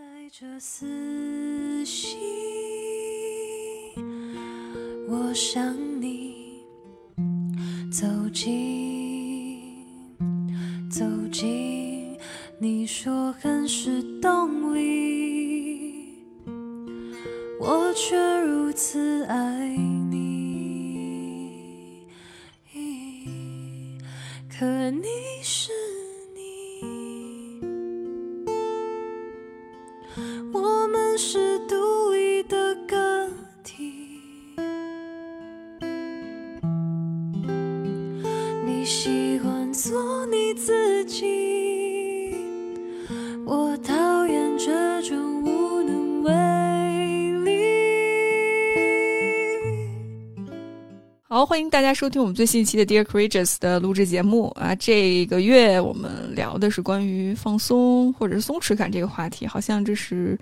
带着私心，我想你走近，走近。你说很是动力，我却如此爱大家收听我们最新一期的 Dear Courageous 的录制节目啊！这个月我们聊的是关于放松或者是松弛感这个话题，好像这是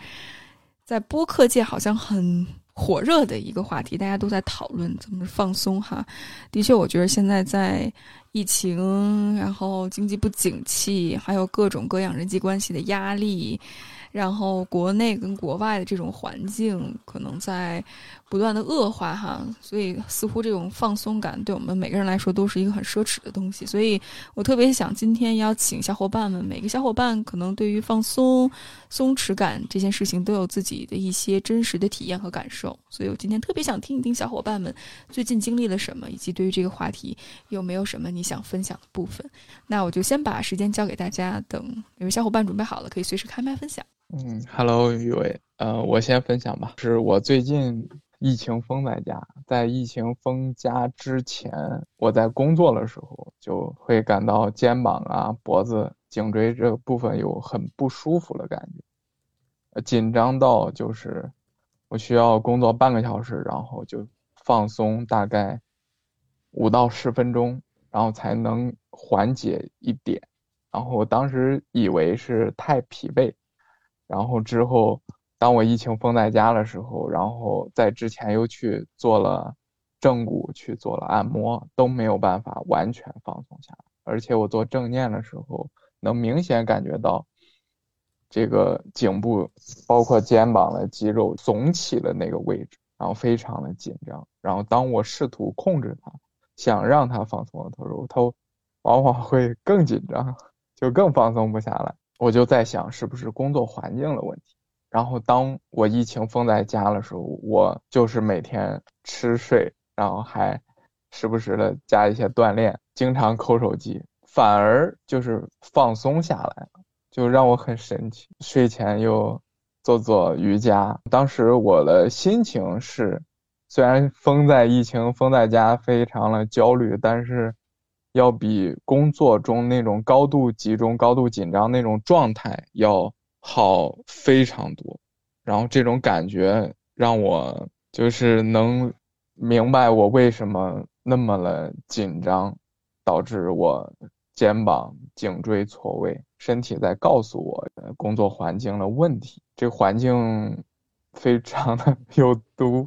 在播客界好像很火热的一个话题，大家都在讨论怎么放松哈。的确，我觉得现在在疫情，然后经济不景气，还有各种各样人际关系的压力，然后国内跟国外的这种环境可能在不断的恶化哈，所以似乎这种放松感对我们每个人来说都是一个很奢侈的东西。所以我特别想今天邀请小伙伴们，每个小伙伴可能对于放松、松弛感这件事情都有自己的一些真实的体验和感受。所以我今天特别想听一听小伙伴们最近经历了什么，以及对于这个话题有没有什么你想分享的部分。那我就先把时间交给大家，等每位小伙伴准备好了，可以随时开麦分享。嗯，Hello，雨伟，呃，我先分享吧。是我最近疫情封在家，在疫情封家之前，我在工作的时候就会感到肩膀啊、脖子、颈椎这部分有很不舒服的感觉，紧张到就是我需要工作半个小时，然后就放松大概五到十分钟，然后才能缓解一点。然后我当时以为是太疲惫。然后之后，当我疫情封在家的时候，然后在之前又去做了正骨，去做了按摩，都没有办法完全放松下来。而且我做正念的时候，能明显感觉到这个颈部，包括肩膀的肌肉耸起了那个位置，然后非常的紧张。然后当我试图控制它，想让它放松的时候，它往往会更紧张，就更放松不下来。我就在想，是不是工作环境的问题？然后当我疫情封在家的时候，我就是每天吃睡，然后还时不时的加一些锻炼，经常抠手机，反而就是放松下来了，就让我很神奇。睡前又做做瑜伽，当时我的心情是，虽然封在疫情封在家，非常的焦虑，但是。要比工作中那种高度集中、高度紧张那种状态要好非常多，然后这种感觉让我就是能明白我为什么那么的紧张，导致我肩膀、颈椎错位，身体在告诉我工作环境的问题，这环境非常的 有毒。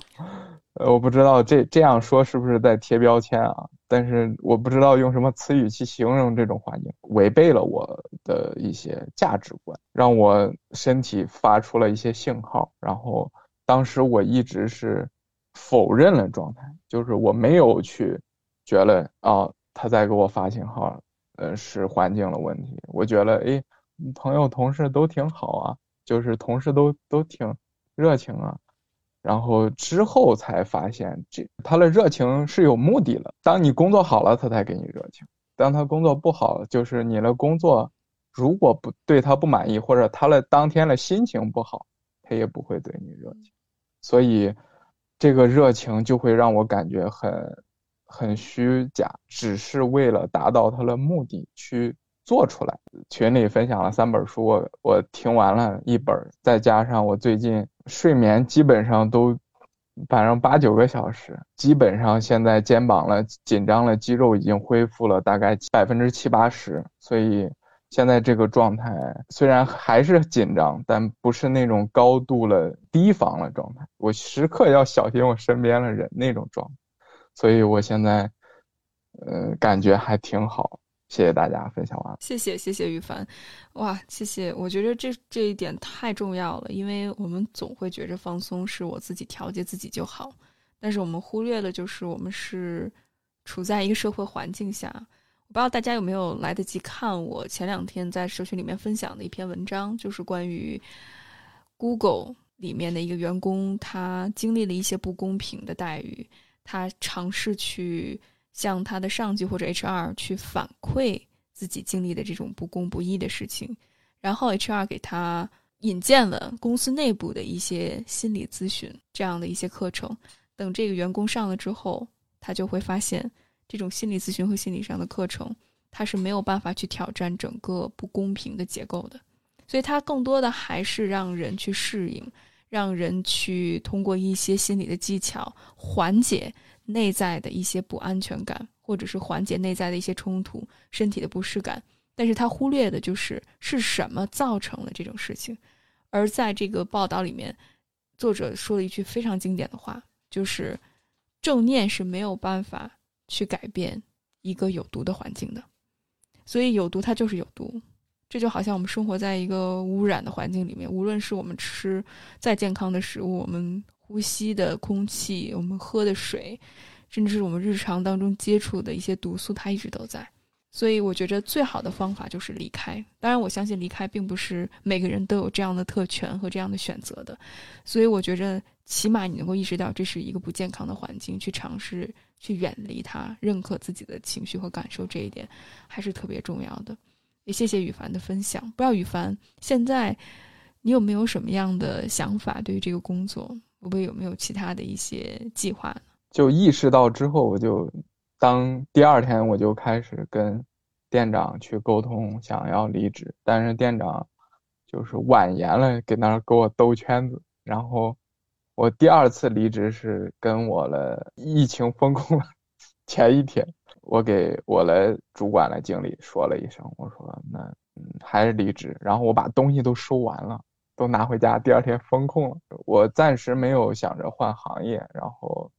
呃，我不知道这这样说是不是在贴标签啊？但是我不知道用什么词语去形容这种环境，违背了我的一些价值观，让我身体发出了一些信号。然后当时我一直是否认了状态，就是我没有去觉得啊他在给我发信号，呃是环境的问题。我觉得哎，朋友同事都挺好啊，就是同事都都挺热情啊。然后之后才发现，这他的热情是有目的的。当你工作好了，他才给你热情；当他工作不好，就是你的工作如果不对他不满意，或者他的当天的心情不好，他也不会对你热情。所以，这个热情就会让我感觉很很虚假，只是为了达到他的目的去做出来。群里分享了三本书，我我听完了一本，再加上我最近。睡眠基本上都，反正八九个小时，基本上现在肩膀了紧张了，肌肉已经恢复了大概百分之七八十，所以现在这个状态虽然还是紧张，但不是那种高度了提防了状态。我时刻要小心我身边的人那种状态，所以我现在，呃，感觉还挺好，谢谢大家，分享完了。谢谢谢谢羽凡，哇，谢谢！我觉得这这一点太重要了，因为我们总会觉着放松是我自己调节自己就好，但是我们忽略了，就是我们是处在一个社会环境下。我不知道大家有没有来得及看我前两天在社群里面分享的一篇文章，就是关于 Google 里面的一个员工，他经历了一些不公平的待遇，他尝试去。向他的上级或者 HR 去反馈自己经历的这种不公不义的事情，然后 HR 给他引荐了公司内部的一些心理咨询这样的一些课程。等这个员工上了之后，他就会发现这种心理咨询和心理上的课程，他是没有办法去挑战整个不公平的结构的。所以，他更多的还是让人去适应，让人去通过一些心理的技巧缓解。内在的一些不安全感，或者是缓解内在的一些冲突、身体的不适感，但是他忽略的就是是什么造成了这种事情。而在这个报道里面，作者说了一句非常经典的话，就是正念是没有办法去改变一个有毒的环境的。所以有毒它就是有毒，这就好像我们生活在一个污染的环境里面，无论是我们吃再健康的食物，我们。呼吸的空气，我们喝的水，甚至是我们日常当中接触的一些毒素，它一直都在。所以，我觉着最好的方法就是离开。当然，我相信离开并不是每个人都有这样的特权和这样的选择的。所以，我觉着起码你能够意识到这是一个不健康的环境，去尝试去远离它，认可自己的情绪和感受，这一点还是特别重要的。也谢谢羽凡的分享。不知道羽凡现在你有没有什么样的想法对于这个工作？会不会有没有其他的一些计划？就意识到之后，我就当第二天我就开始跟店长去沟通，想要离职。但是店长就是婉言了，给那儿给我兜圈子。然后我第二次离职是跟我的疫情封控 前一天，我给我的主管的经理说了一声，我说那嗯还是离职。然后我把东西都收完了。都拿回家，第二天封控了。我暂时没有想着换行业，然后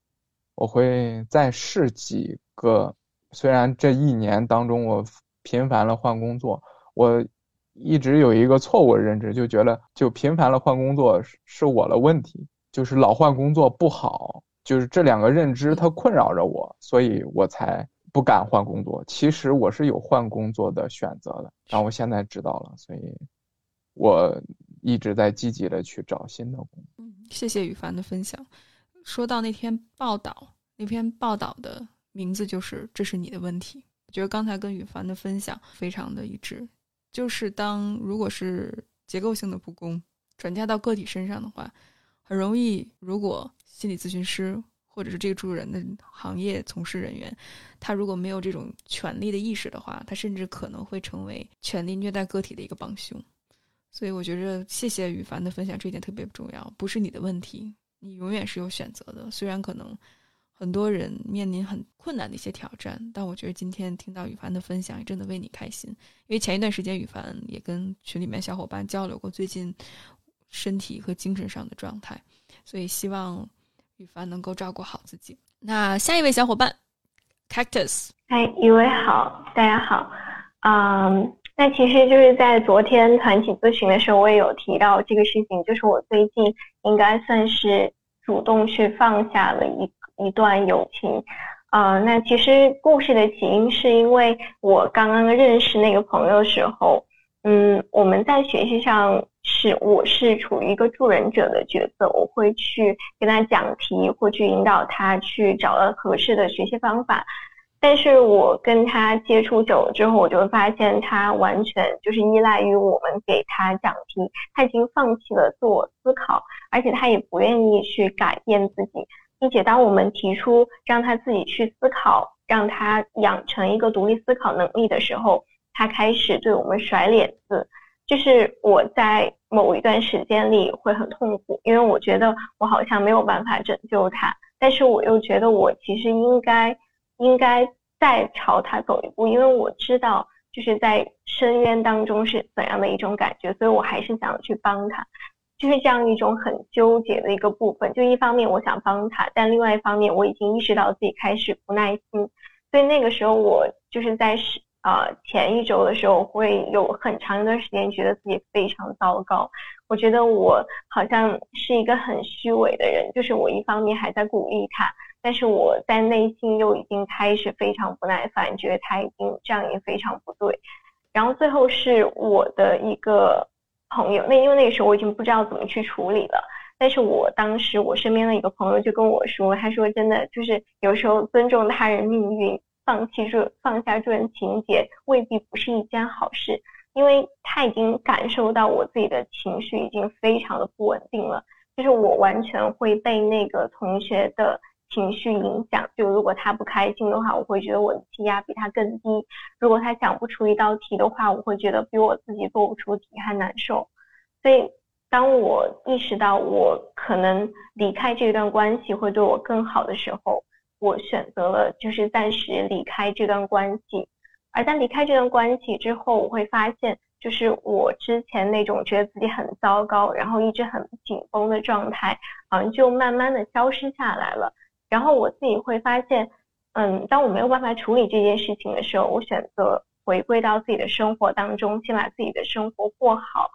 我会再试几个。虽然这一年当中我频繁了换工作，我一直有一个错误的认知，就觉得就频繁了换工作是我的问题，就是老换工作不好，就是这两个认知它困扰着我，所以我才不敢换工作。其实我是有换工作的选择的，然后我现在知道了，所以我。一直在积极的去找新的工作。嗯，谢谢羽凡的分享。说到那篇报道，那篇报道的名字就是“这是你的问题”。我觉得刚才跟羽凡的分享非常的一致。就是当如果是结构性的不公转嫁到个体身上的话，很容易，如果心理咨询师或者是这个助人的行业从事人员，他如果没有这种权利的意识的话，他甚至可能会成为权力虐待个体的一个帮凶。所以我觉着，谢谢羽凡的分享，这一点特别重要。不是你的问题，你永远是有选择的。虽然可能很多人面临很困难的一些挑战，但我觉得今天听到羽凡的分享，也真的为你开心。因为前一段时间，羽凡也跟群里面小伙伴交流过最近身体和精神上的状态，所以希望羽凡能够照顾好自己。那下一位小伙伴，Cactus，嗨，一位好，大家好，嗯。那其实就是在昨天团体咨询的时候，我也有提到这个事情，就是我最近应该算是主动去放下了一一段友情，啊，那其实故事的起因是因为我刚刚认识那个朋友的时候，嗯，我们在学习上是我是处于一个助人者的角色，我会去跟他讲题，或去引导他去找到合适的学习方法。但是我跟他接触久了之后，我就发现他完全就是依赖于我们给他讲题，他已经放弃了自我思考，而且他也不愿意去改变自己，并且当我们提出让他自己去思考，让他养成一个独立思考能力的时候，他开始对我们甩脸子，就是我在某一段时间里会很痛苦，因为我觉得我好像没有办法拯救他，但是我又觉得我其实应该。应该再朝他走一步，因为我知道就是在深渊当中是怎样的一种感觉，所以我还是想要去帮他，就是这样一种很纠结的一个部分。就一方面我想帮他，但另外一方面我已经意识到自己开始不耐心，所以那个时候我就是在是啊，前一周的时候会有很长一段时间觉得自己非常糟糕。我觉得我好像是一个很虚伪的人，就是我一方面还在鼓励他，但是我在内心又已经开始非常不耐烦，觉得他已经这样也非常不对。然后最后是我的一个朋友，那因为那个时候我已经不知道怎么去处理了，但是我当时我身边的一个朋友就跟我说，他说真的就是有时候尊重他人命运。放弃这放下这段情节未必不是一件好事，因为他已经感受到我自己的情绪已经非常的不稳定了，就是我完全会被那个同学的情绪影响。就如果他不开心的话，我会觉得我的气压比他更低；如果他想不出一道题的话，我会觉得比我自己做不出题还难受。所以，当我意识到我可能离开这段关系会对我更好的时候。我选择了就是暂时离开这段关系，而在离开这段关系之后，我会发现，就是我之前那种觉得自己很糟糕，然后一直很紧绷的状态，好像就慢慢的消失下来了。然后我自己会发现，嗯，当我没有办法处理这件事情的时候，我选择回归到自己的生活当中，先把自己的生活过好，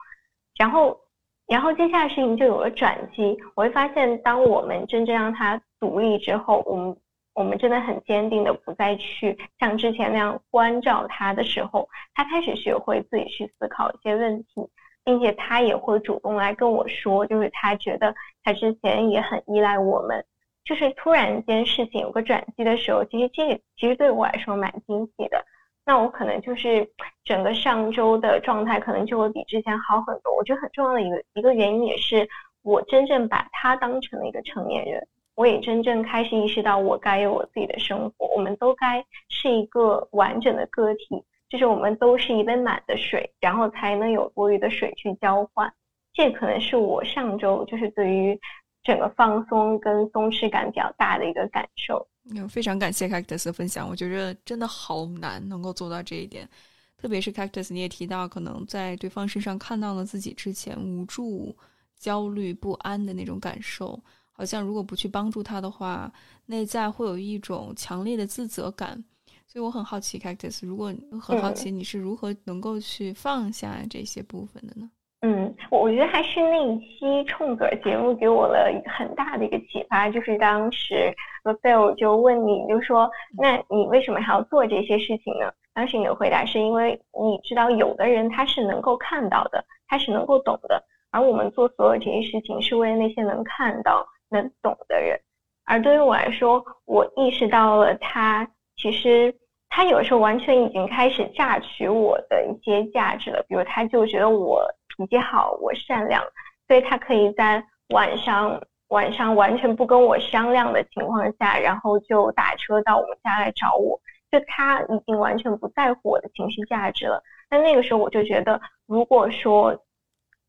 然后，然后接下来事情就有了转机。我会发现，当我们真正让他独立之后，我们。我们真的很坚定的不再去像之前那样关照他的时候，他开始学会自己去思考一些问题，并且他也会主动来跟我说，就是他觉得他之前也很依赖我们，就是突然间事情有个转机的时候，其实这其实对我来说蛮惊喜的。那我可能就是整个上周的状态可能就会比之前好很多。我觉得很重要的一个一个原因也是我真正把他当成了一个成年人。我也真正开始意识到，我该有我自己的生活。我们都该是一个完整的个体，就是我们都是一杯满的水，然后才能有多余的水去交换。这可能是我上周就是对于整个放松跟松弛感比较大的一个感受。嗯，非常感谢 Cactus 的分享，我觉得真的好难能够做到这一点。特别是 Cactus，你也提到，可能在对方身上看到了自己之前无助、焦虑、不安的那种感受。好像如果不去帮助他的话，内在会有一种强烈的自责感，所以我很好奇，Cactus，如果很好奇你是如何能够去放下这些部分的呢？嗯，我我觉得还是那一期冲格节目给我了很大的一个启发，就是当时 Rafael 就问你就说，那你为什么还要做这些事情呢？当时你的回答是因为你知道有的人他是能够看到的，他是能够懂的，而我们做所有这些事情是为了那些能看到。能懂的人，而对于我来说，我意识到了他其实他有时候完全已经开始榨取我的一些价值了。比如，他就觉得我脾气好，我善良，所以他可以在晚上晚上完全不跟我商量的情况下，然后就打车到我们家来找我。就他已经完全不在乎我的情绪价值了。但那个时候，我就觉得，如果说。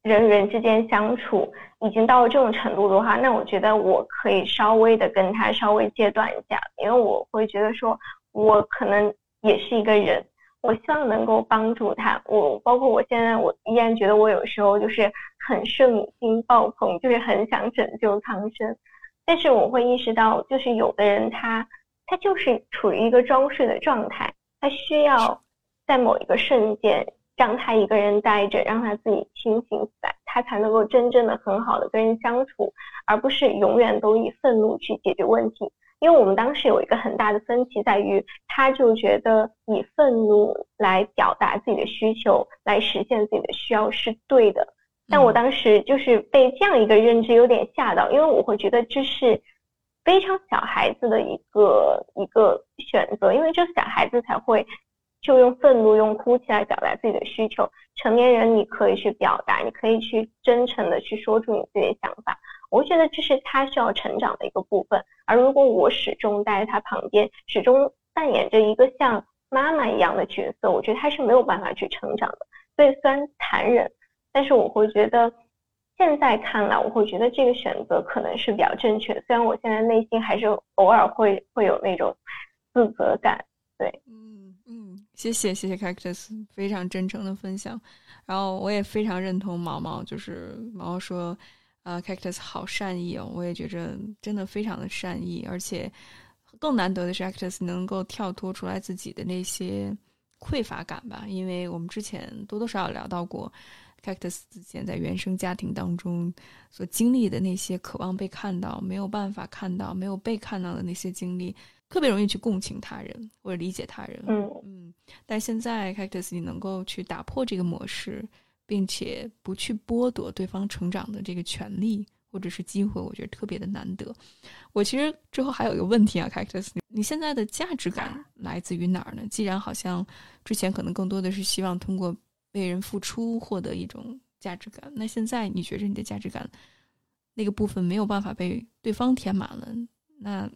人与人之间相处已经到了这种程度的话，那我觉得我可以稍微的跟他稍微戒断一下，因为我会觉得说，我可能也是一个人，我希望能够帮助他。我包括我现在，我依然觉得我有时候就是很圣母心爆棚，就是很想拯救苍生。但是我会意识到，就是有的人他他就是处于一个装睡的状态，他需要在某一个瞬间。让他一个人待着，让他自己清醒起来，他才能够真正的很好的跟人相处，而不是永远都以愤怒去解决问题。因为我们当时有一个很大的分歧在于，他就觉得以愤怒来表达自己的需求，来实现自己的需要是对的。但我当时就是被这样一个认知有点吓到，因为我会觉得这是非常小孩子的一个一个选择，因为只有小孩子才会。就用愤怒、用哭泣来表达自己的需求。成年人你可以去表达，你可以去真诚的去说出你自己的想法。我觉得这是他需要成长的一个部分。而如果我始终待在他旁边，始终扮演着一个像妈妈一样的角色，我觉得他是没有办法去成长的。所以虽然残忍，但是我会觉得现在看来，我会觉得这个选择可能是比较正确。虽然我现在内心还是偶尔会会有那种自责感，对。嗯谢谢谢谢 Cactus 非常真诚的分享，然后我也非常认同毛毛，就是毛毛说，呃，Cactus 好善意哦，我也觉着真的非常的善意，而且更难得的是 Cactus 能够跳脱出来自己的那些匮乏感吧，因为我们之前多多少少聊到过，Cactus 之前在原生家庭当中所经历的那些渴望被看到、没有办法看到、没有被看到的那些经历，特别容易去共情他人或者理解他人。嗯嗯，但现在 Cactus 你能够去打破这个模式，并且不去剥夺对方成长的这个权利或者是机会，我觉得特别的难得。我其实之后还有一个问题啊，Cactus，你你现在的价值感来自于哪儿呢？既然好像之前可能更多的是希望通过为人付出获得一种价值感，那现在你觉着你的价值感那个部分没有办法被对方填满了，那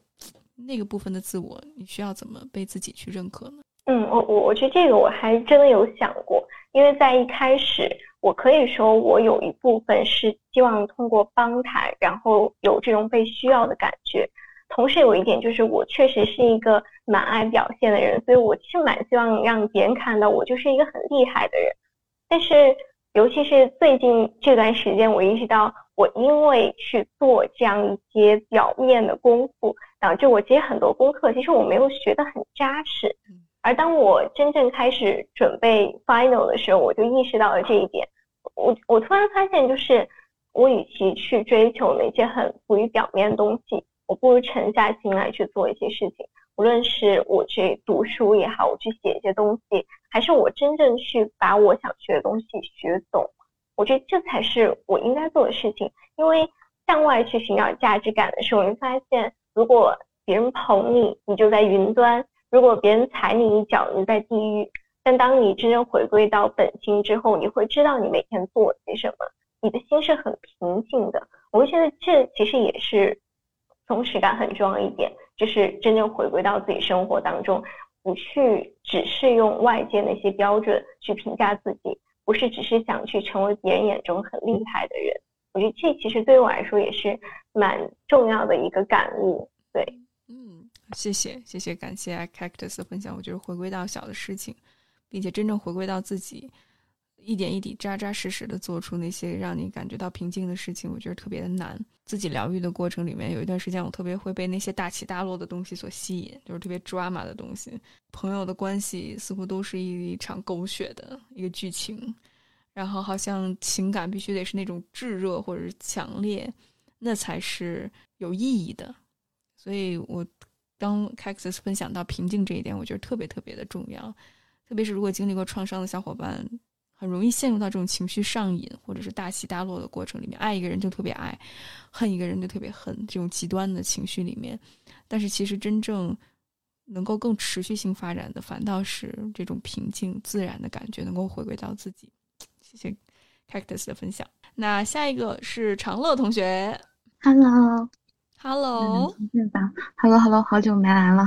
那个部分的自我，你需要怎么被自己去认可呢？嗯，我我我觉得这个我还真的有想过，因为在一开始，我可以说我有一部分是希望通过帮他，然后有这种被需要的感觉。同时有一点就是，我确实是一个蛮爱表现的人，所以我其实蛮希望让别人看到我就是一个很厉害的人。但是，尤其是最近这段时间，我意识到，我因为去做这样一些表面的功夫，导致我其实很多功课其实我没有学得很扎实。而当我真正开始准备 final 的时候，我就意识到了这一点。我我突然发现，就是我与其去追求那些很浮于表面的东西。我不如沉下心来去做一些事情，无论是我去读书也好，我去写一些东西，还是我真正去把我想学的东西学懂，我觉得这才是我应该做的事情。因为向外去寻找价值感的时候，你发现，如果别人捧你，你就在云端；如果别人踩你一脚，你在地狱。但当你真正回归到本心之后，你会知道你每天做些什么，你的心是很平静的。我觉得这其实也是。松弛感很重要一点，就是真正回归到自己生活当中，不去只是用外界那些标准去评价自己，不是只是想去成为别人眼中很厉害的人。我觉得这其实对于我来说也是蛮重要的一个感悟。对，嗯，谢谢，谢谢，感谢 Cactus 的分享。我觉得回归到小的事情，并且真正回归到自己。一点一滴、扎扎实实的做出那些让你感觉到平静的事情，我觉得特别的难。自己疗愈的过程里面，有一段时间我特别会被那些大起大落的东西所吸引，就是特别 drama 的东西。朋友的关系似乎都是一场狗血的一个剧情，然后好像情感必须得是那种炙热或者是强烈，那才是有意义的。所以我当 Cactus 分享到平静这一点，我觉得特别特别的重要，特别是如果经历过创伤的小伙伴。很容易陷入到这种情绪上瘾，或者是大起大落的过程里面。爱一个人就特别爱，恨一个人就特别恨，这种极端的情绪里面。但是其实真正能够更持续性发展的，反倒是这种平静自然的感觉，能够回归到自己。谢谢 Cactus 的分享。那下一个是长乐同学，Hello，Hello，同学吧，Hello，Hello，好久没来了，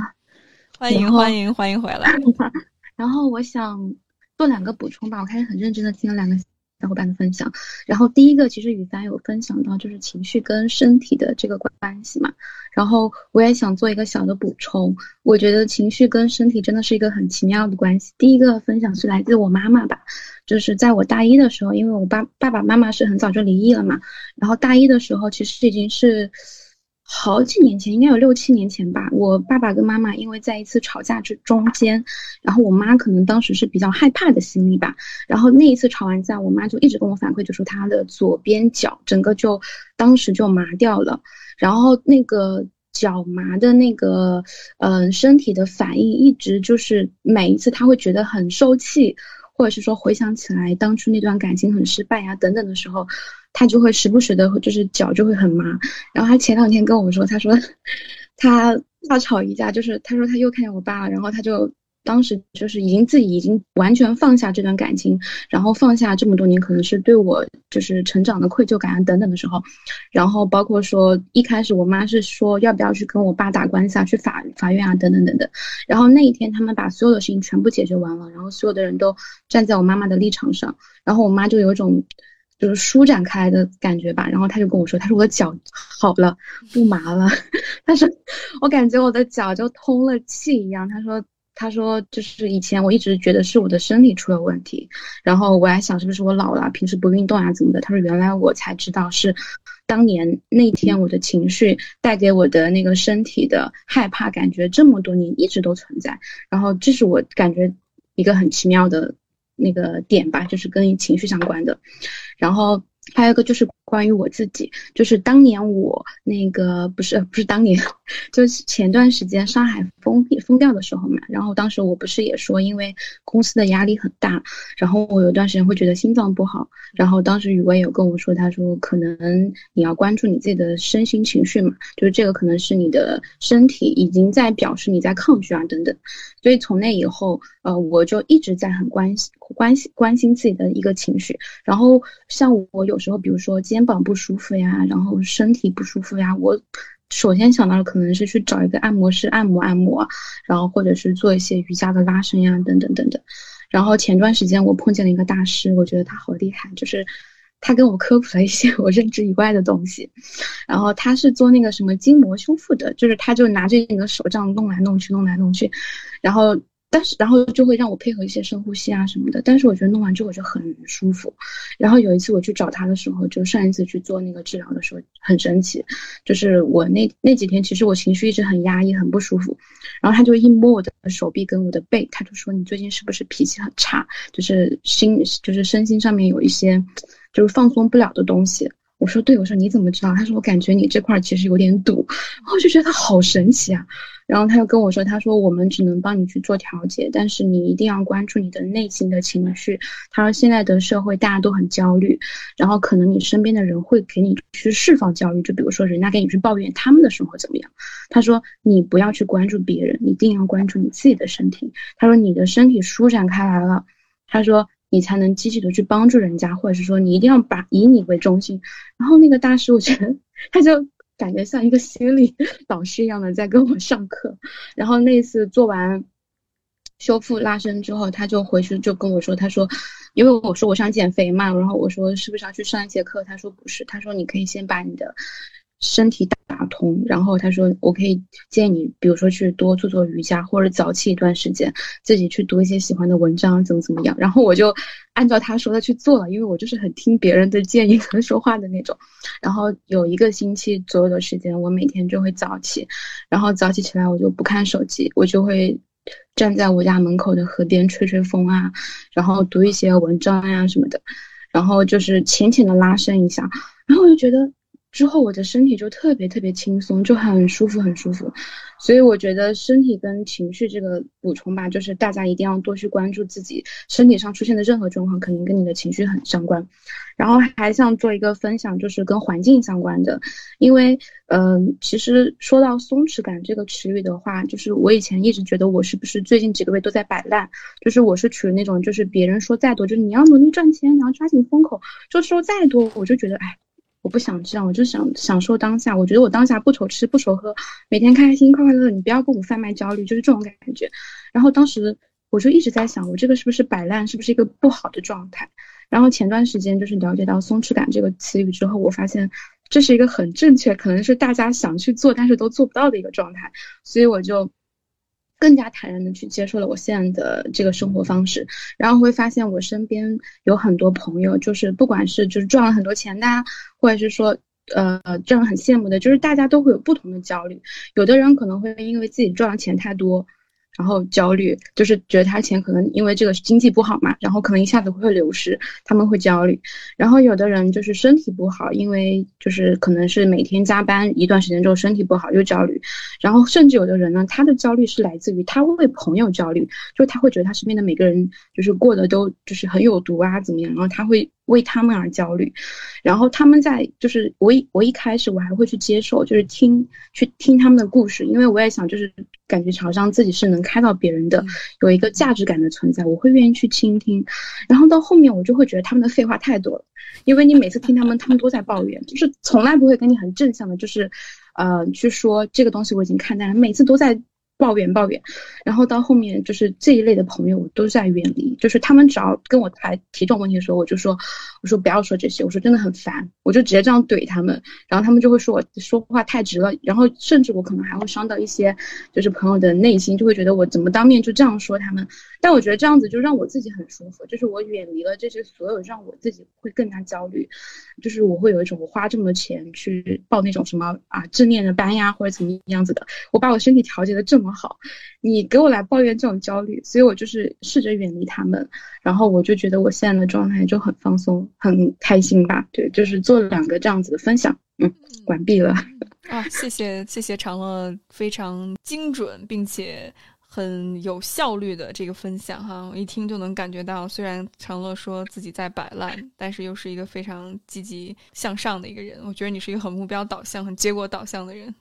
欢迎欢迎欢迎回来。然后我想。做两个补充吧，我开始很认真的听了两个小伙伴的分享，然后第一个其实雨凡有分享到就是情绪跟身体的这个关系嘛，然后我也想做一个小的补充，我觉得情绪跟身体真的是一个很奇妙的关系。第一个分享是来自我妈妈吧，就是在我大一的时候，因为我爸爸爸妈妈是很早就离异了嘛，然后大一的时候其实已经是。好几年前，应该有六七年前吧。我爸爸跟妈妈因为在一次吵架之中间，然后我妈可能当时是比较害怕的心理吧。然后那一次吵完架，我妈就一直跟我反馈，就说她的左边脚整个就当时就麻掉了。然后那个脚麻的那个，嗯，身体的反应一直就是每一次她会觉得很受气，或者是说回想起来当初那段感情很失败呀等等的时候。他就会时不时的，就是脚就会很麻。然后他前两天跟我说，他说 他大吵一架，就是他说他又看见我爸了，然后他就当时就是已经自己已经完全放下这段感情，然后放下这么多年可能是对我就是成长的愧疚感啊等等的时候，然后包括说一开始我妈是说要不要去跟我爸打官司啊，去法法院啊等等等等。然后那一天他们把所有的事情全部解决完了，然后所有的人都站在我妈妈的立场上，然后我妈就有一种。就是舒展开的感觉吧，然后他就跟我说，他说我的脚好了，不麻了。他说我感觉我的脚就通了气一样。他说他说就是以前我一直觉得是我的身体出了问题，然后我还想是不是我老了，平时不运动啊怎么的。他说原来我才知道是当年那天我的情绪带给我的那个身体的害怕感觉，这么多年一直都存在。然后这是我感觉。一个很奇妙的那个点吧，就是跟情绪相关的。然后还有一个就是关于我自己，就是当年我那个不是不是当年，就是前段时间上海封闭封掉的时候嘛，然后当时我不是也说，因为公司的压力很大，然后我有段时间会觉得心脏不好，然后当时雨薇有跟我说，他说可能你要关注你自己的身心情绪嘛，就是这个可能是你的身体已经在表示你在抗拒啊等等，所以从那以后，呃，我就一直在很关心关心关心自己的一个情绪，然后像我有时候比如说肩膀不舒服呀，然后身体不舒服呀，我首先想到的可能是去找一个按摩师按摩按摩，然后或者是做一些瑜伽的拉伸呀，等等等等。然后前段时间我碰见了一个大师，我觉得他好厉害，就是他跟我科普了一些我认知以外的东西。然后他是做那个什么筋膜修复的，就是他就拿着那个手这样弄来弄去，弄来弄去，然后。但是，然后就会让我配合一些深呼吸啊什么的。但是我觉得弄完之后我就很舒服。然后有一次我去找他的时候，就上一次去做那个治疗的时候，很神奇。就是我那那几天，其实我情绪一直很压抑，很不舒服。然后他就一摸我的手臂跟我的背，他就说：“你最近是不是脾气很差？就是心，就是身心上面有一些，就是放松不了的东西。”我说：“对。”我说：“你怎么知道？”他说：“我感觉你这块其实有点堵。”然后我就觉得他好神奇啊。然后他又跟我说：“他说我们只能帮你去做调节，但是你一定要关注你的内心的情绪。”他说：“现在的社会大家都很焦虑，然后可能你身边的人会给你去释放焦虑，就比如说人家给你去抱怨他们的生活怎么样。”他说：“你不要去关注别人，一定要关注你自己的身体。”他说：“你的身体舒展开来了，他说你才能积极的去帮助人家，或者是说你一定要把以你为中心。”然后那个大师，我觉得他就。感觉像一个心理导师一样的在跟我上课，然后那次做完修复拉伸之后，他就回去就跟我说，他说，因为我说我想减肥嘛，然后我说是不是要去上一节课？他说不是，他说你可以先把你的。身体打通，然后他说，我可以建议你，比如说去多做做瑜伽，或者早起一段时间，自己去读一些喜欢的文章，怎么怎么样。然后我就按照他说的去做了，因为我就是很听别人的建议和说话的那种。然后有一个星期左右的时间，我每天就会早起，然后早起起来我就不看手机，我就会站在我家门口的河边吹吹风啊，然后读一些文章呀什么的，然后就是浅浅的拉伸一下，然后我就觉得。之后我的身体就特别特别轻松，就很舒服很舒服，所以我觉得身体跟情绪这个补充吧，就是大家一定要多去关注自己身体上出现的任何状况，肯定跟你的情绪很相关。然后还想做一个分享，就是跟环境相关的，因为嗯，其实说到松弛感这个词语的话，就是我以前一直觉得我是不是最近几个月都在摆烂，就是我是处于那种就是别人说再多，就是你要努力赚钱，你要抓紧风口，就说再多，我就觉得哎。我不想这样，我就想享受当下。我觉得我当下不愁吃不愁喝，每天开开心快快乐乐。你不要跟我贩卖焦虑，就是这种感觉。然后当时我就一直在想，我这个是不是摆烂，是不是一个不好的状态？然后前段时间就是了解到松弛感这个词语之后，我发现这是一个很正确，可能是大家想去做但是都做不到的一个状态。所以我就。更加坦然的去接受了我现在的这个生活方式，然后会发现我身边有很多朋友，就是不管是就是赚了很多钱的，或者是说呃这样很羡慕的，就是大家都会有不同的焦虑，有的人可能会因为自己赚的钱太多。然后焦虑，就是觉得他钱可能因为这个经济不好嘛，然后可能一下子会流失，他们会焦虑。然后有的人就是身体不好，因为就是可能是每天加班一段时间之后身体不好又焦虑。然后甚至有的人呢，他的焦虑是来自于他会为朋友焦虑，就他会觉得他身边的每个人就是过得都就是很有毒啊怎么样，然后他会。为他们而焦虑，然后他们在就是我一我一开始我还会去接受，就是听去听他们的故事，因为我也想就是感觉好像自己是能开到别人的，有一个价值感的存在，我会愿意去倾听。然后到后面我就会觉得他们的废话太多了，因为你每次听他们，他们都在抱怨，就是从来不会跟你很正向的，就是呃去说这个东西我已经看淡了，每次都在。抱怨抱怨，然后到后面就是这一类的朋友，我都在远离。就是他们只要跟我来提这种问题的时候，我就说，我说不要说这些，我说真的很烦，我就直接这样怼他们。然后他们就会说我说话太直了，然后甚至我可能还会伤到一些就是朋友的内心，就会觉得我怎么当面就这样说他们。但我觉得这样子就让我自己很舒服，就是我远离了这些所有让我自己会更加焦虑，就是我会有一种我花这么多钱去报那种什么啊正念的班呀或者怎么样子的，我把我身体调节的这么。么好，你给我来抱怨这种焦虑，所以我就是试着远离他们，然后我就觉得我现在的状态就很放松，很开心吧。对，就是做了两个这样子的分享，嗯，完毕了。啊，谢谢谢谢长乐非常精准并且。很有效率的这个分享哈，我一听就能感觉到，虽然长乐说自己在摆烂，但是又是一个非常积极向上的一个人。我觉得你是一个很目标导向、很结果导向的人，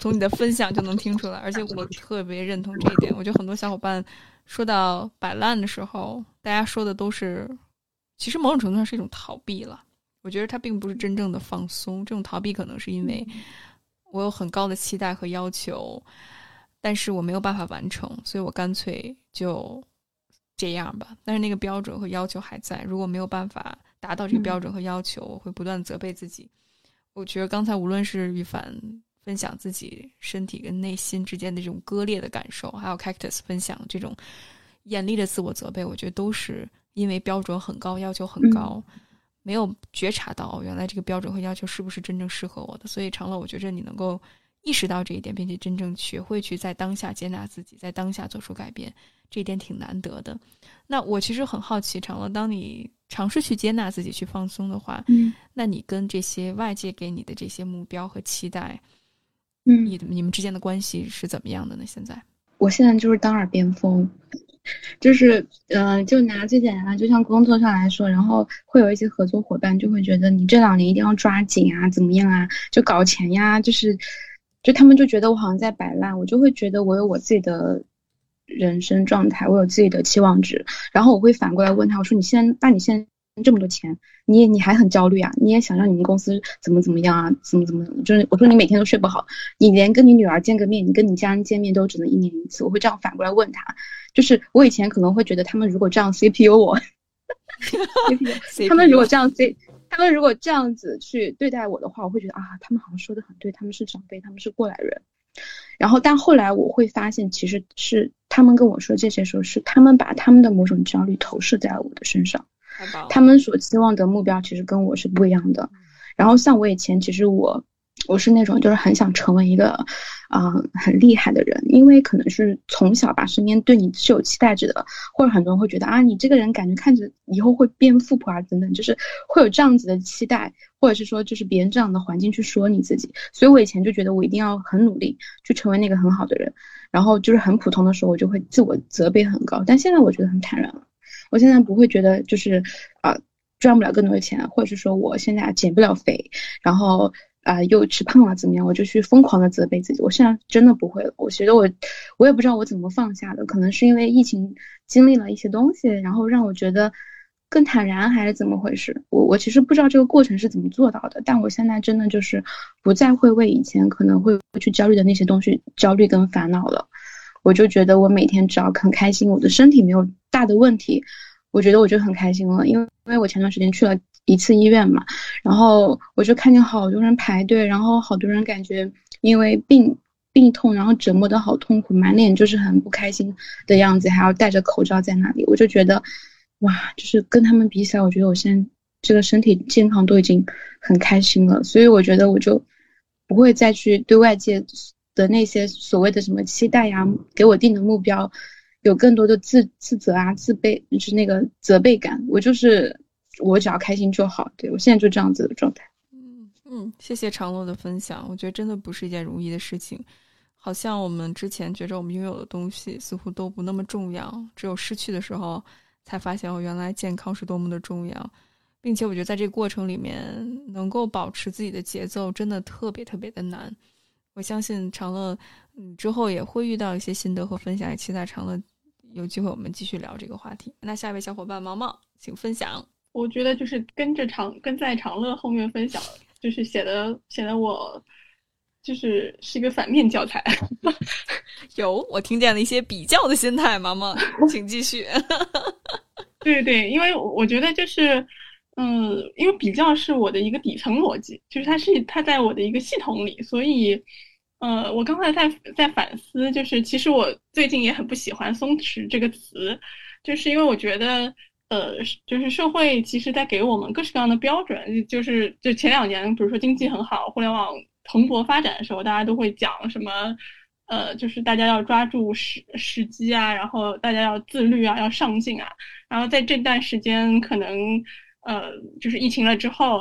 从你的分享就能听出来。而且我特别认同这一点。我觉得很多小伙伴说到摆烂的时候，大家说的都是，其实某种程度上是一种逃避了。我觉得它并不是真正的放松，这种逃避可能是因为我有很高的期待和要求。但是我没有办法完成，所以我干脆就这样吧。但是那个标准和要求还在，如果没有办法达到这个标准和要求，我会不断责备自己。我觉得刚才无论是羽凡分享自己身体跟内心之间的这种割裂的感受，还有 Cactus 分享这种严厉的自我责备，我觉得都是因为标准很高，要求很高，没有觉察到原来这个标准和要求是不是真正适合我的。所以长乐，我觉着你能够。意识到这一点，并且真正学会去在当下接纳自己，在当下做出改变，这一点挺难得的。那我其实很好奇，长乐，当你尝试去接纳自己、去放松的话，嗯，那你跟这些外界给你的这些目标和期待，嗯，你你们之间的关系是怎么样的呢？现在，我现在就是当耳边风，就是，嗯，就拿最简单的，就像工作上来说，然后会有一些合作伙伴就会觉得你这两年一定要抓紧啊，怎么样啊，就搞钱呀，就是。就他们就觉得我好像在摆烂，我就会觉得我有我自己的人生状态，我有自己的期望值，然后我会反过来问他，我说你现在，那你现在这么多钱，你也你还很焦虑啊？你也想让你们公司怎么怎么样啊？怎么怎么？就是我说你每天都睡不好，你连跟你女儿见个面，你跟你家人见面都只能一年一次，我会这样反过来问他。就是我以前可能会觉得他们如果这样 CPU 我 他们如果这样 C。他们如果这样子去对待我的话，我会觉得啊，他们好像说的很对，他们是长辈，他们是过来人。然后，但后来我会发现，其实是他们跟我说这些时候，是他们把他们的某种焦虑投射在了我的身上。他们所期望的目标其实跟我是不一样的。然后，像我以前，其实我。我是那种就是很想成为一个，啊，很厉害的人，因为可能是从小吧，身边对你是有期待值的，或者很多人会觉得啊，你这个人感觉看着以后会变富婆啊，等等，就是会有这样子的期待，或者是说就是别人这样的环境去说你自己，所以我以前就觉得我一定要很努力去成为那个很好的人，然后就是很普通的时候，我就会自我责备很高，但现在我觉得很坦然了，我现在不会觉得就是啊赚不了更多的钱，或者是说我现在减不了肥，然后。啊，又吃胖了怎么样？我就去疯狂的责备自己。我现在真的不会了。我觉得我，我也不知道我怎么放下的。可能是因为疫情经历了一些东西，然后让我觉得更坦然，还是怎么回事？我我其实不知道这个过程是怎么做到的。但我现在真的就是不再会为以前可能会去焦虑的那些东西焦虑跟烦恼了。我就觉得我每天只要很开心，我的身体没有大的问题，我觉得我就很开心了。因为因为我前段时间去了。一次医院嘛，然后我就看见好多人排队，然后好多人感觉因为病病痛，然后折磨的好痛苦，满脸就是很不开心的样子，还要戴着口罩在那里。我就觉得，哇，就是跟他们比起来，我觉得我现在这个身体健康都已经很开心了。所以我觉得我就不会再去对外界的那些所谓的什么期待呀，给我定的目标，有更多的自自责啊、自卑，就是那个责备感。我就是。我只要开心就好，对我现在就这样子的状态。嗯嗯，谢谢长乐的分享，我觉得真的不是一件容易的事情。好像我们之前觉着我们拥有的东西似乎都不那么重要，只有失去的时候才发现哦，原来健康是多么的重要。并且我觉得在这个过程里面，能够保持自己的节奏，真的特别特别的难。我相信长乐，嗯，之后也会遇到一些心得和分享，也期待长乐有机会我们继续聊这个话题。那下一位小伙伴毛毛，请分享。我觉得就是跟着长跟在长乐后面分享，就是显得显得我就是是一个反面教材。有我听见了一些比较的心态，毛毛，请继续。对对，因为我觉得就是，嗯，因为比较是我的一个底层逻辑，就是它是它在我的一个系统里，所以，呃，我刚才在在反思，就是其实我最近也很不喜欢“松弛”这个词，就是因为我觉得。呃，就是社会其实在给我们各式各样的标准，就是就前两年，比如说经济很好，互联网蓬勃发展的时候，大家都会讲什么，呃，就是大家要抓住时时机啊，然后大家要自律啊，要上进啊。然后在这段时间，可能呃，就是疫情了之后，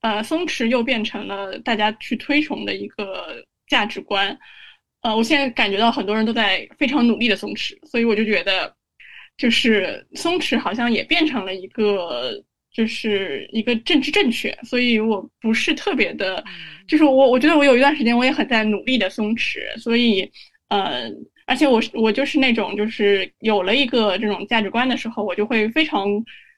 呃，松弛又变成了大家去推崇的一个价值观。呃，我现在感觉到很多人都在非常努力的松弛，所以我就觉得，就是松弛好像也变成了一个。就是一个政治正确，所以我不是特别的，就是我我觉得我有一段时间我也很在努力的松弛，所以呃，而且我我就是那种就是有了一个这种价值观的时候，我就会非常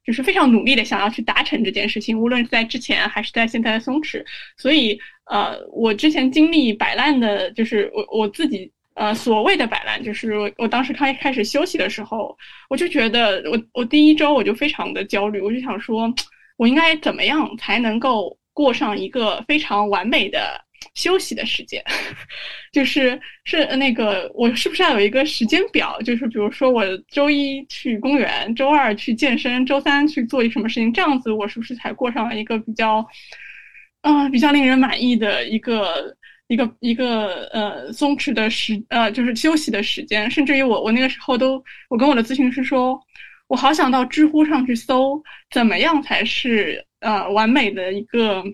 就是非常努力的想要去达成这件事情，无论是在之前还是在现在的松弛，所以呃，我之前经历摆烂的，就是我我自己。呃，所谓的摆烂，就是我我当时开开始休息的时候，我就觉得我我第一周我就非常的焦虑，我就想说，我应该怎么样才能够过上一个非常完美的休息的时间？就是是那个我是不是要有一个时间表？就是比如说我周一去公园，周二去健身，周三去做一什么事情？这样子我是不是才过上了一个比较，嗯，比较令人满意的一个？一个一个呃松弛的时呃就是休息的时间，甚至于我我那个时候都我跟我的咨询师说，我好想到知乎上去搜怎么样才是呃完美的一个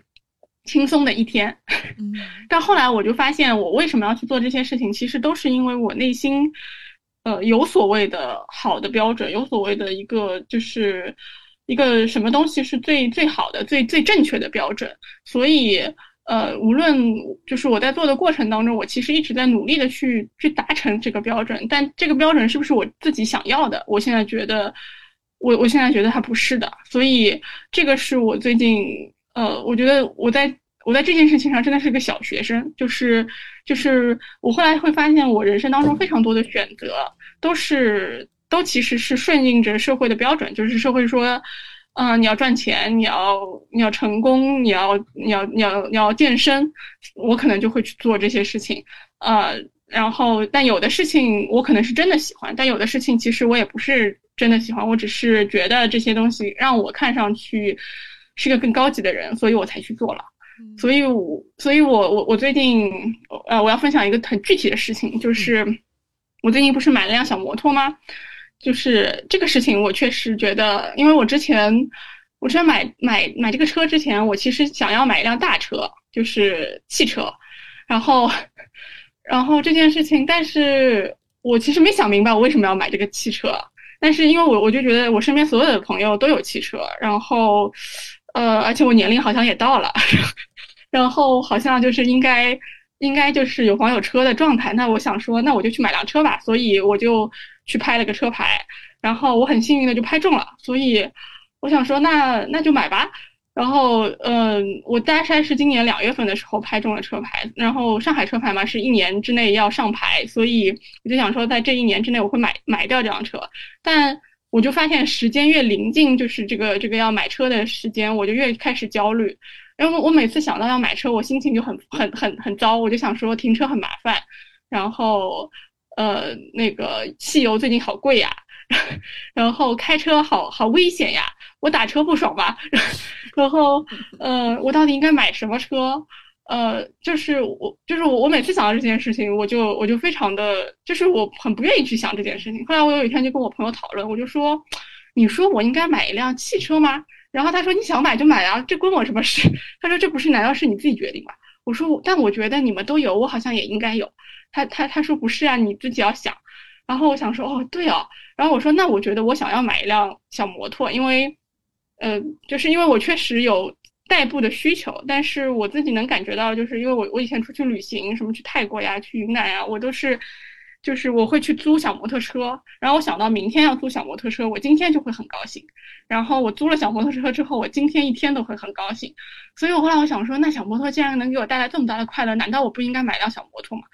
轻松的一天。但后来我就发现，我为什么要去做这些事情，其实都是因为我内心呃有所谓的好的标准，有所谓的一个就是一个什么东西是最最好的、最最正确的标准，所以。呃，无论就是我在做的过程当中，我其实一直在努力的去去达成这个标准，但这个标准是不是我自己想要的？我现在觉得，我我现在觉得它不是的，所以这个是我最近呃，我觉得我在我在这件事情上真的是个小学生，就是就是我后来会发现，我人生当中非常多的选择都是都其实是顺应着社会的标准，就是社会说。嗯，你要赚钱，你要你要成功，你要你要你要你要健身，我可能就会去做这些事情。呃，然后但有的事情我可能是真的喜欢，但有的事情其实我也不是真的喜欢，我只是觉得这些东西让我看上去是个更高级的人，所以我才去做了。所以，我所以我我我最近呃，我要分享一个很具体的事情，就是我最近不是买了辆小摩托吗？就是这个事情，我确实觉得，因为我之前，我之前买买买这个车之前，我其实想要买一辆大车，就是汽车，然后，然后这件事情，但是我其实没想明白我为什么要买这个汽车，但是因为我我就觉得我身边所有的朋友都有汽车，然后，呃，而且我年龄好像也到了，然后好像就是应该应该就是有房有车的状态，那我想说，那我就去买辆车吧，所以我就。去拍了个车牌，然后我很幸运的就拍中了，所以我想说那那就买吧。然后嗯，我大概是今年两月份的时候拍中了车牌，然后上海车牌嘛是一年之内要上牌，所以我就想说在这一年之内我会买买掉这辆车。但我就发现时间越临近，就是这个这个要买车的时间，我就越开始焦虑，然后我每次想到要买车，我心情就很很很很糟，我就想说停车很麻烦，然后。呃，那个汽油最近好贵呀，然后开车好好危险呀，我打车不爽吧？然后，呃，我到底应该买什么车？呃，就是我，就是我，我每次想到这件事情，我就我就非常的，就是我很不愿意去想这件事情。后来我有一天就跟我朋友讨论，我就说，你说我应该买一辆汽车吗？然后他说你想买就买啊，这关我什么事？他说这不是难道是你自己决定吗？我说但我觉得你们都有，我好像也应该有。他他他说不是啊，你自己要想。然后我想说哦对哦，然后我说那我觉得我想要买一辆小摩托，因为，呃，就是因为我确实有代步的需求，但是我自己能感觉到，就是因为我我以前出去旅行，什么去泰国呀、去云南呀，我都是，就是我会去租小摩托车。然后我想到明天要租小摩托车，我今天就会很高兴。然后我租了小摩托车之后，我今天一天都会很高兴。所以我后来我想说，那小摩托既然能给我带来这么大的快乐，难道我不应该买辆小摩托吗？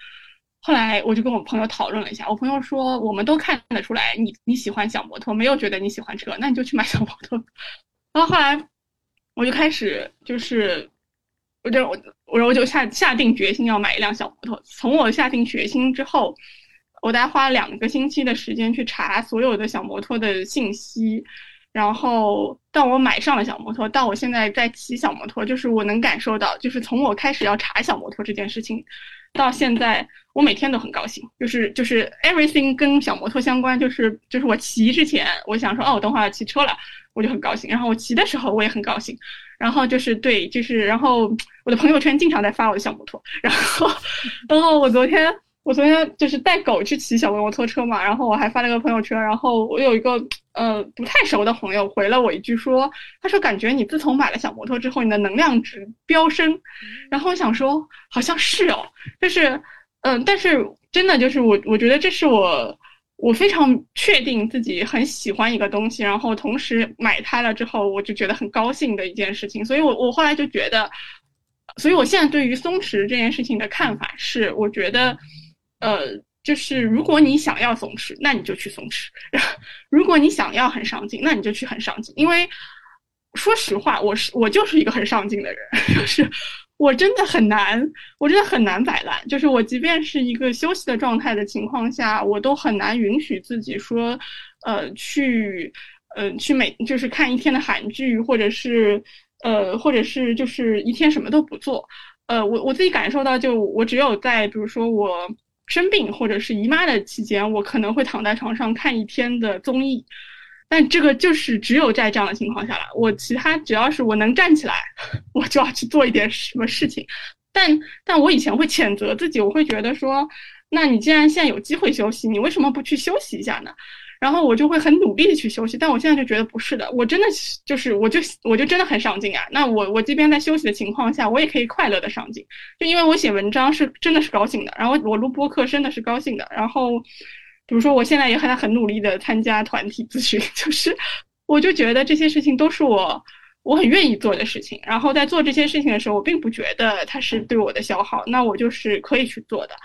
后来我就跟我朋友讨论了一下，我朋友说，我们都看得出来你你喜欢小摩托，没有觉得你喜欢车，那你就去买小摩托。然后后来我就开始就是，我就我我我就下下定决心要买一辆小摩托。从我下定决心之后，我大概花了两个星期的时间去查所有的小摩托的信息，然后到我买上了小摩托，到我现在在骑小摩托，就是我能感受到，就是从我开始要查小摩托这件事情，到现在我每天都很高兴，就是就是 everything 跟小摩托相关，就是就是我骑之前，我想说哦，我等会儿要骑车了，我就很高兴，然后我骑的时候我也很高兴，然后就是对，就是然后我的朋友圈经常在发我的小摩托，然后然后我昨天。我昨天就是带狗去骑小摩托车嘛，然后我还发了个朋友圈，然后我有一个呃不太熟的朋友回了我一句说，他说感觉你自从买了小摩托之后，你的能量值飙升，然后我想说好像是哦，就是嗯，但是真的就是我我觉得这是我我非常确定自己很喜欢一个东西，然后同时买它了之后，我就觉得很高兴的一件事情，所以我我后来就觉得，所以我现在对于松弛这件事情的看法是，我觉得。呃，就是如果你想要松弛，那你就去松弛；如果你想要很上进，那你就去很上进。因为说实话，我是我就是一个很上进的人，就是我真的很难，我真的很难摆烂。就是我即便是一个休息的状态的情况下，我都很难允许自己说，呃，去，呃，去每就是看一天的韩剧，或者是，呃，或者是就是一天什么都不做。呃，我我自己感受到，就我只有在比如说我。生病或者是姨妈的期间，我可能会躺在床上看一天的综艺，但这个就是只有在这样的情况下了。我其他只要是我能站起来，我就要去做一点什么事情。但但我以前会谴责自己，我会觉得说，那你既然现在有机会休息，你为什么不去休息一下呢？然后我就会很努力的去休息，但我现在就觉得不是的，我真的就是，我就我就真的很上进啊。那我我这边在休息的情况下，我也可以快乐的上进，就因为我写文章是真的是高兴的，然后我录播课真的是高兴的。然后，比如说我现在也很很努力的参加团体咨询，就是我就觉得这些事情都是我我很愿意做的事情。然后在做这些事情的时候，我并不觉得它是对我的消耗，那我就是可以去做的。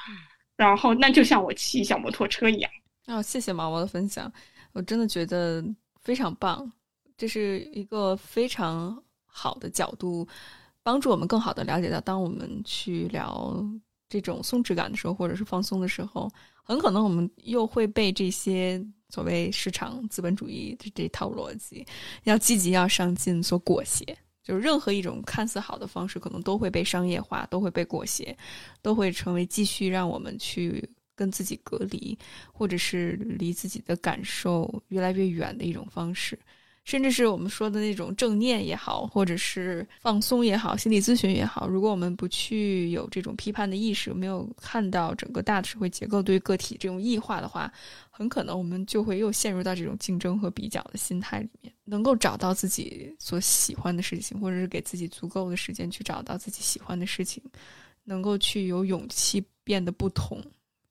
然后那就像我骑小摩托车一样。哦，谢谢毛毛的分享，我真的觉得非常棒，这是一个非常好的角度，帮助我们更好的了解到，当我们去聊这种松弛感的时候，或者是放松的时候，很可能我们又会被这些所谓市场资本主义的这套逻辑，要积极要上进所裹挟，就是任何一种看似好的方式，可能都会被商业化，都会被裹挟，都会成为继续让我们去。跟自己隔离，或者是离自己的感受越来越远的一种方式，甚至是我们说的那种正念也好，或者是放松也好，心理咨询也好。如果我们不去有这种批判的意识，没有看到整个大的社会结构对个体这种异化的话，很可能我们就会又陷入到这种竞争和比较的心态里面。能够找到自己所喜欢的事情，或者是给自己足够的时间去找到自己喜欢的事情，能够去有勇气变得不同。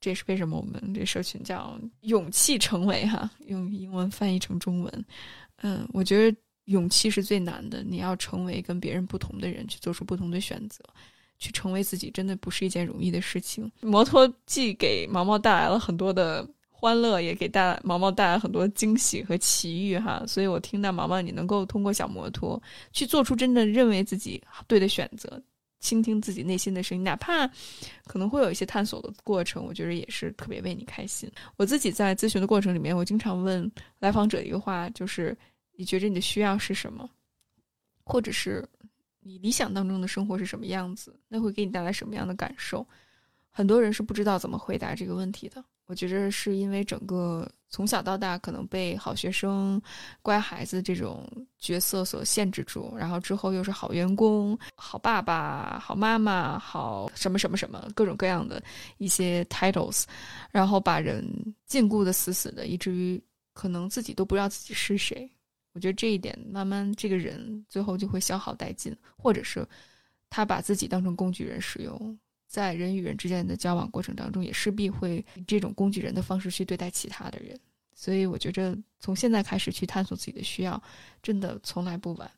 这是为什么我们这社群叫“勇气成为”哈，用英文翻译成中文。嗯，我觉得勇气是最难的，你要成为跟别人不同的人，去做出不同的选择，去成为自己，真的不是一件容易的事情。摩托既给毛毛带来了很多的欢乐，也给带毛毛带来很多惊喜和奇遇哈。所以我听到毛毛你能够通过小摩托去做出真的认为自己对的选择。倾听自己内心的声音，哪怕可能会有一些探索的过程，我觉得也是特别为你开心。我自己在咨询的过程里面，我经常问来访者一个话，就是你觉着你的需要是什么，或者是你理想当中的生活是什么样子，那会给你带来什么样的感受？很多人是不知道怎么回答这个问题的。我觉着是因为整个从小到大可能被好学生、乖孩子这种角色所限制住，然后之后又是好员工、好爸爸、好妈妈、好什么什么什么各种各样的一些 titles，然后把人禁锢的死死的，以至于可能自己都不知道自己是谁。我觉得这一点慢慢这个人最后就会消耗殆尽，或者是他把自己当成工具人使用。在人与人之间的交往过程当中，也势必会以这种工具人的方式去对待其他的人。所以，我觉着从现在开始去探索自己的需要，真的从来不晚。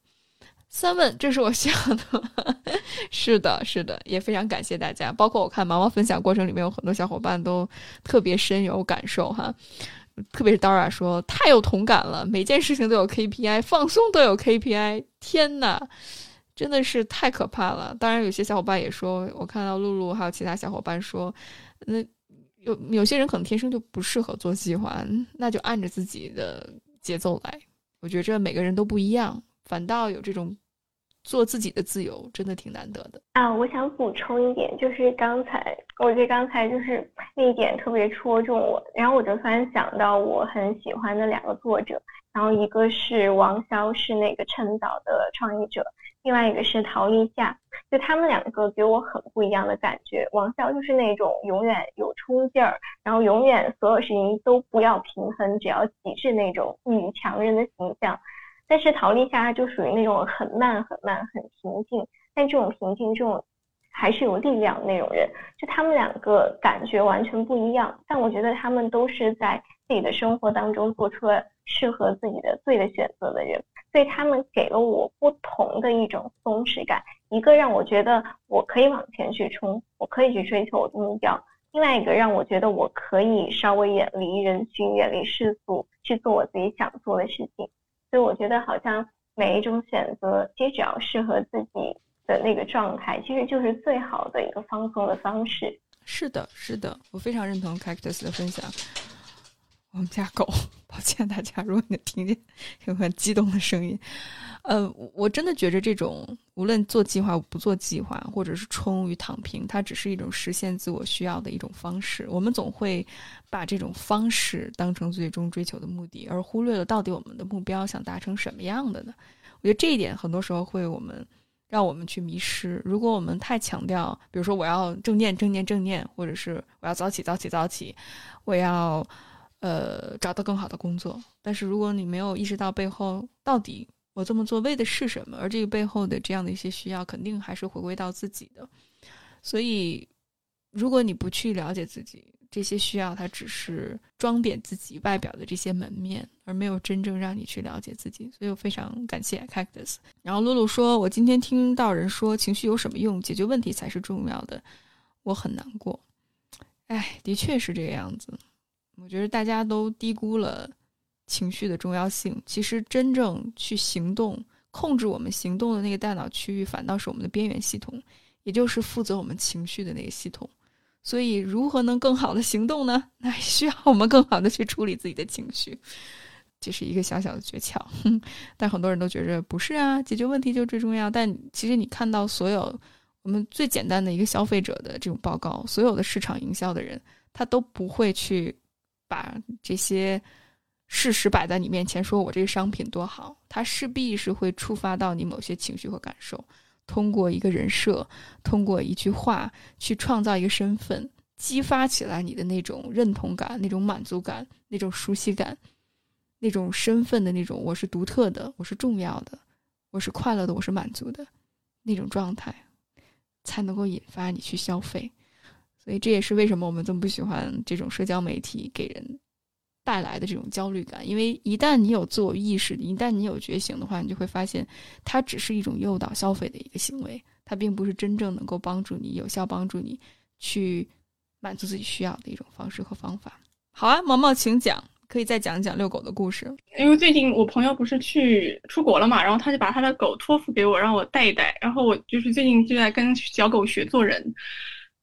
三问，这是我需要的。是的，是的，也非常感谢大家。包括我看毛毛分享过程里面，有很多小伙伴都特别深有感受哈。特别是 Dora 说太有同感了，每件事情都有 KPI，放松都有 KPI。天呐！真的是太可怕了。当然，有些小伙伴也说，我看到露露还有其他小伙伴说，那有有些人可能天生就不适合做计划，那就按着自己的节奏来。我觉着每个人都不一样，反倒有这种做自己的自由，真的挺难得的啊。我想补充一点，就是刚才我觉得刚才就是那一点特别戳中我，然后我就突然想到我很喜欢的两个作者，然后一个是王潇，是那个趁早的创业者。另外一个是陶立夏，就他们两个给我很不一样的感觉。王潇就是那种永远有冲劲儿，然后永远所有事情都不要平衡，只要极致那种女强人的形象。但是陶立夏就属于那种很慢很慢很平静，但这种平静这种还是有力量的那种人。就他们两个感觉完全不一样，但我觉得他们都是在自己的生活当中做出了适合自己的对的选择的人。所以他们给了我不同的一种松弛感，一个让我觉得我可以往前去冲，我可以去追求我的目标；另外一个让我觉得我可以稍微远离人群、远离世俗，去做我自己想做的事情。所以我觉得好像每一种选择，其实只要适合自己的那个状态，其实就是最好的一个放松的方式。是的，是的，我非常认同 Cactus 的分享。我们家狗，抱歉大家，如果你听见有很激动的声音，呃，我真的觉着这种无论做计划不做计划，或者是冲与躺平，它只是一种实现自我需要的一种方式。我们总会把这种方式当成最终追求的目的，而忽略了到底我们的目标想达成什么样的呢？我觉得这一点很多时候会我们让我们去迷失。如果我们太强调，比如说我要正念正念正念，或者是我要早起早起早起，我要。呃，找到更好的工作，但是如果你没有意识到背后到底我这么做为的是什么，而这个背后的这样的一些需要，肯定还是回归到自己的。所以，如果你不去了解自己这些需要，它只是装点自己外表的这些门面，而没有真正让你去了解自己。所以我非常感谢 Cactus。然后露露说：“我今天听到人说情绪有什么用？解决问题才是重要的。”我很难过。哎，的确是这个样子。我觉得大家都低估了情绪的重要性。其实，真正去行动、控制我们行动的那个大脑区域，反倒是我们的边缘系统，也就是负责我们情绪的那个系统。所以，如何能更好的行动呢？那需要我们更好的去处理自己的情绪，这是一个小小的诀窍。但很多人都觉着不是啊，解决问题就最重要。但其实，你看到所有我们最简单的一个消费者的这种报告，所有的市场营销的人，他都不会去。把这些事实摆在你面前，说我这个商品多好，它势必是会触发到你某些情绪和感受。通过一个人设，通过一句话，去创造一个身份，激发起来你的那种认同感、那种满足感、那种熟悉感、那种身份的那种我是独特的、我是重要的、我是快乐的、我是满足的那种状态，才能够引发你去消费。所以这也是为什么我们这么不喜欢这种社交媒体给人带来的这种焦虑感，因为一旦你有自我意识，一旦你有觉醒的话，你就会发现它只是一种诱导消费的一个行为，它并不是真正能够帮助你、有效帮助你去满足自己需要的一种方式和方法。好啊，毛毛，请讲，可以再讲一讲遛狗的故事。因为最近我朋友不是去出国了嘛，然后他就把他的狗托付给我，让我带一带，然后我就是最近就在跟小狗学做人。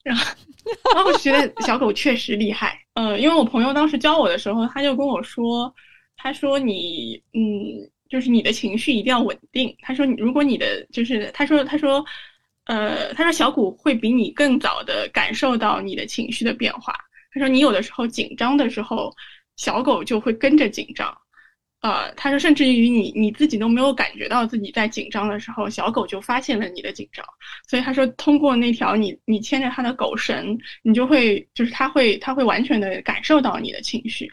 然后，然后我觉得小狗确实厉害。呃，因为我朋友当时教我的时候，他就跟我说，他说你，嗯，就是你的情绪一定要稳定。他说，如果你的就是，他说，他说，呃，他说小狗会比你更早的感受到你的情绪的变化。他说，你有的时候紧张的时候，小狗就会跟着紧张。呃，他说，甚至于你你自己都没有感觉到自己在紧张的时候，小狗就发现了你的紧张。所以他说，通过那条你你牵着它的狗绳，你就会就是它会它会完全的感受到你的情绪。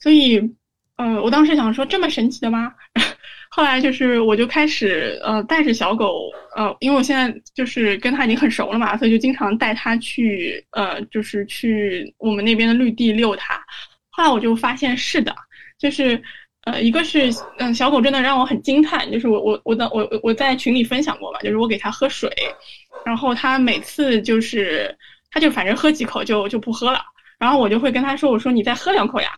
所以，呃，我当时想说，这么神奇的吗？后来就是我就开始呃带着小狗，呃，因为我现在就是跟它已经很熟了嘛，所以就经常带它去呃就是去我们那边的绿地遛它。后来我就发现是的，就是。呃，一个是，嗯，小狗真的让我很惊叹，就是我我我的我我在群里分享过嘛，就是我给它喝水，然后它每次就是，它就反正喝几口就就不喝了，然后我就会跟它说，我说你再喝两口呀，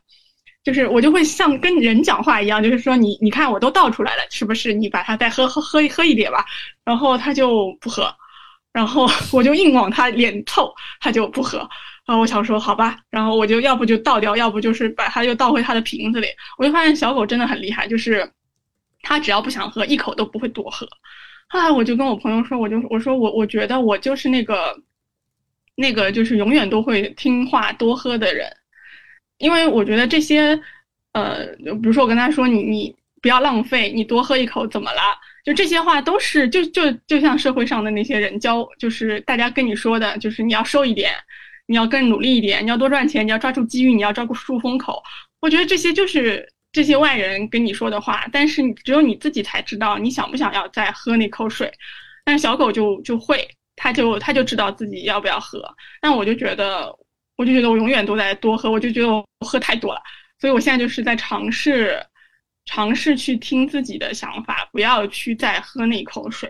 就是我就会像跟人讲话一样，就是说你你看我都倒出来了，是不是？你把它再喝喝喝喝一点吧，然后它就不喝，然后 我就硬往它脸凑，它就不喝。然后我想说，好吧，然后我就要不就倒掉，要不就是把它又倒回它的瓶子里。我就发现小狗真的很厉害，就是它只要不想喝，一口都不会多喝。后来我就跟我朋友说，我就我说我我觉得我就是那个，那个就是永远都会听话多喝的人，因为我觉得这些，呃，比如说我跟他说你你不要浪费，你多喝一口怎么了？就这些话都是就就就像社会上的那些人教，就是大家跟你说的，就是你要瘦一点，你要更努力一点，你要多赚钱，你要抓住机遇，你要照顾住风口。我觉得这些就是这些外人跟你说的话，但是只有你自己才知道你想不想要再喝那口水。但是小狗就就会，它就它就知道自己要不要喝。但我就觉得，我就觉得我永远都在多喝，我就觉得我喝太多了，所以我现在就是在尝试。尝试去听自己的想法，不要去再喝那口水。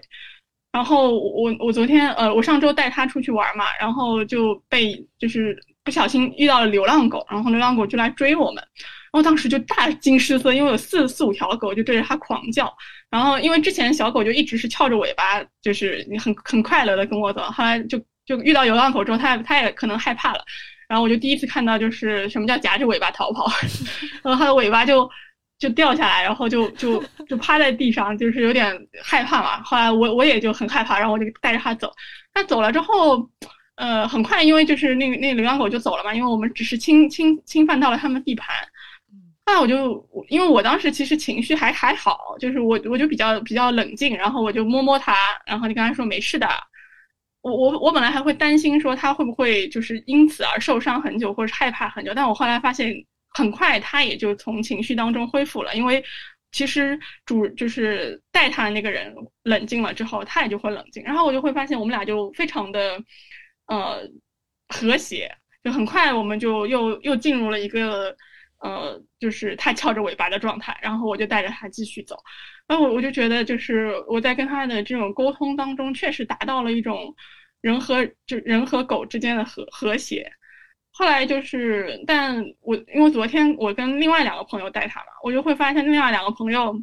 然后我我昨天呃，我上周带他出去玩嘛，然后就被就是不小心遇到了流浪狗，然后流浪狗就来追我们，然后当时就大惊失色，因为有四四五条狗就对着它狂叫。然后因为之前小狗就一直是翘着尾巴，就是很很快乐的跟我走，后来就就遇到流浪狗之后，它它也可能害怕了。然后我就第一次看到就是什么叫夹着尾巴逃跑，然后它的尾巴就。就掉下来，然后就就就趴在地上，就是有点害怕嘛。后来我我也就很害怕，然后我就带着它走。它走了之后，呃，很快，因为就是那个那个流浪狗就走了嘛，因为我们只是侵侵侵犯到了他们地盘。后来我就因为我当时其实情绪还还好，就是我我就比较比较冷静，然后我就摸摸它，然后就跟它说没事的。我我我本来还会担心说它会不会就是因此而受伤很久，或者是害怕很久，但我后来发现。很快，他也就从情绪当中恢复了，因为其实主就是带他的那个人冷静了之后，他也就会冷静。然后我就会发现，我们俩就非常的呃和谐，就很快我们就又又进入了一个呃就是他翘着尾巴的状态。然后我就带着他继续走。然后我我就觉得，就是我在跟他的这种沟通当中，确实达到了一种人和就人和狗之间的和和谐。后来就是，但我因为昨天我跟另外两个朋友带他嘛，我就会发现另外两个朋友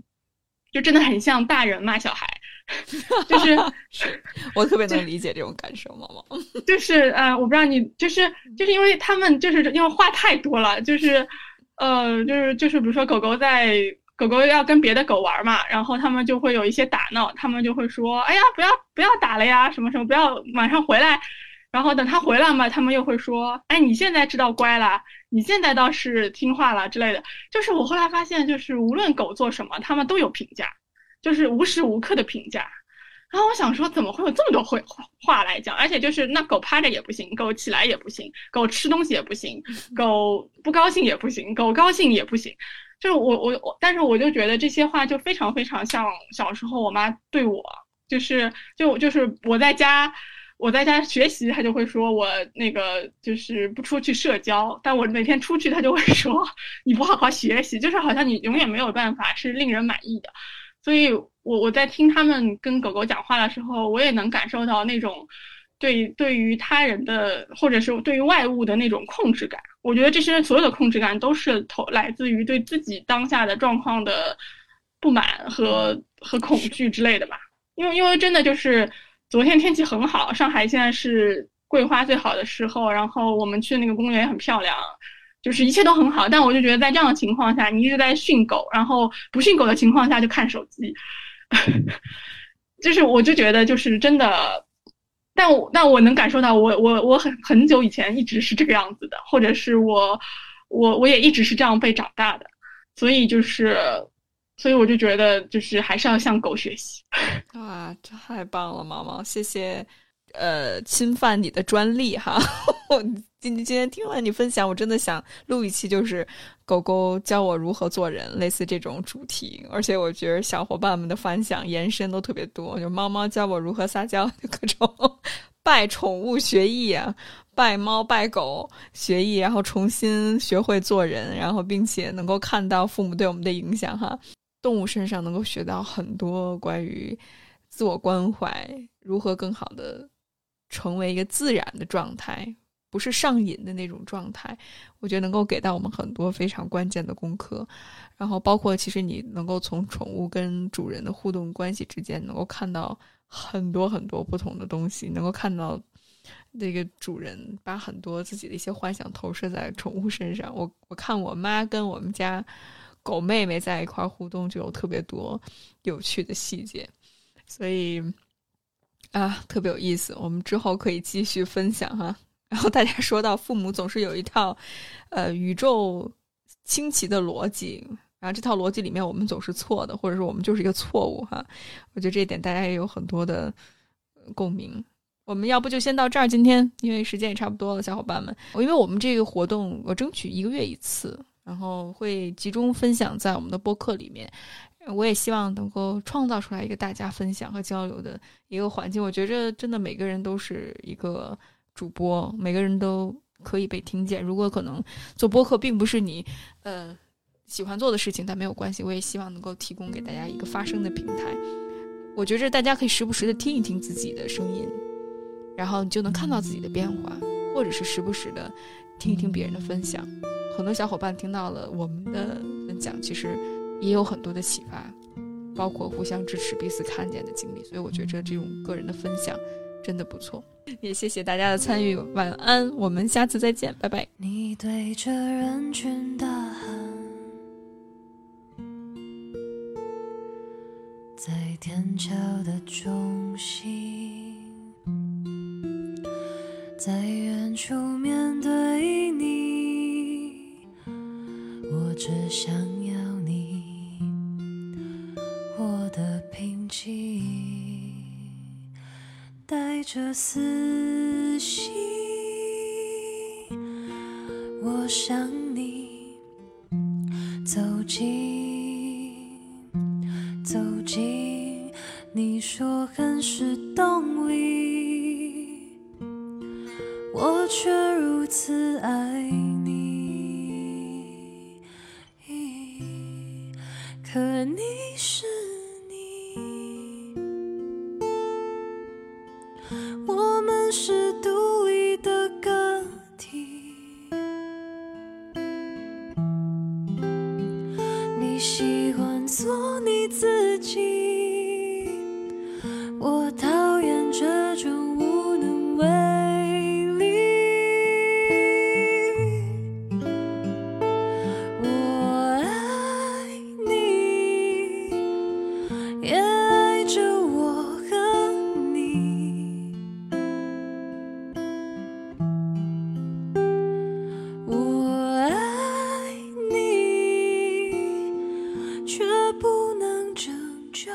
就真的很像大人骂小孩，就是 我特别能理解这种感受，毛毛。就是呃，我不知道你就是就是因为他们就是因为话太多了，就是呃，就是就是比如说狗狗在狗狗要跟别的狗玩嘛，然后他们就会有一些打闹，他们就会说，哎呀，不要不要打了呀，什么什么，不要晚上回来。然后等他回来嘛，他们又会说：“哎，你现在知道乖了，你现在倒是听话了之类的。”就是我后来发现，就是无论狗做什么，他们都有评价，就是无时无刻的评价。然后我想说，怎么会有这么多会话来讲？而且就是那狗趴着也不行，狗起来也不行，狗吃东西也不行，狗不高兴也不行，狗高兴也不行。就是我我我，但是我就觉得这些话就非常非常像小时候我妈对我，就是就就是我在家。我在家学习，他就会说我那个就是不出去社交，但我每天出去，他就会说你不好好学习，就是好像你永远没有办法是令人满意的。所以，我我在听他们跟狗狗讲话的时候，我也能感受到那种对对于他人的或者是对于外物的那种控制感。我觉得这些所有的控制感都是投来自于对自己当下的状况的不满和和恐惧之类的吧。因为因为真的就是。昨天天气很好，上海现在是桂花最好的时候，然后我们去那个公园也很漂亮，就是一切都很好。但我就觉得在这样的情况下，你一直在训狗，然后不训狗的情况下就看手机，就是我就觉得就是真的，但我但我能感受到，我我我很很久以前一直是这个样子的，或者是我我我也一直是这样被长大的，所以就是。所以我就觉得，就是还是要向狗学习。哇，太棒了，毛毛，谢谢。呃，侵犯你的专利哈。我今今天听完你分享，我真的想录一期，就是狗狗教我如何做人，类似这种主题。而且我觉得小伙伴们的反响延伸都特别多，就猫猫教我如何撒娇，各种拜宠物学艺啊，拜猫拜狗学艺，然后重新学会做人，然后并且能够看到父母对我们的影响哈。动物身上能够学到很多关于自我关怀，如何更好的成为一个自然的状态，不是上瘾的那种状态。我觉得能够给到我们很多非常关键的功课。然后包括其实你能够从宠物跟主人的互动关系之间，能够看到很多很多不同的东西，能够看到那个主人把很多自己的一些幻想投射在宠物身上。我我看我妈跟我们家。狗妹妹在一块互动，就有特别多有趣的细节，所以啊，特别有意思。我们之后可以继续分享哈。然后大家说到父母总是有一套呃宇宙清奇的逻辑，然后这套逻辑里面我们总是错的，或者说我们就是一个错误哈。我觉得这一点大家也有很多的共鸣。我们要不就先到这儿，今天因为时间也差不多了，小伙伴们，因为我们这个活动我争取一个月一次，然后会集中分享在我们的播客里面。我也希望能够创造出来一个大家分享和交流的一个环境。我觉着真的每个人都是一个主播，每个人都可以被听见。如果可能做播客并不是你呃喜欢做的事情，但没有关系，我也希望能够提供给大家一个发声的平台。我觉着大家可以时不时的听一听自己的声音。然后你就能看到自己的变化，或者是时不时的听一听别人的分享。很多小伙伴听到了我们的分享，其实也有很多的启发，包括互相支持、彼此看见的经历。所以我觉着这种个人的分享真的不错。也谢谢大家的参与，晚安，我们下次再见，拜拜。你对着人群大喊，在天桥的中却不能拯救。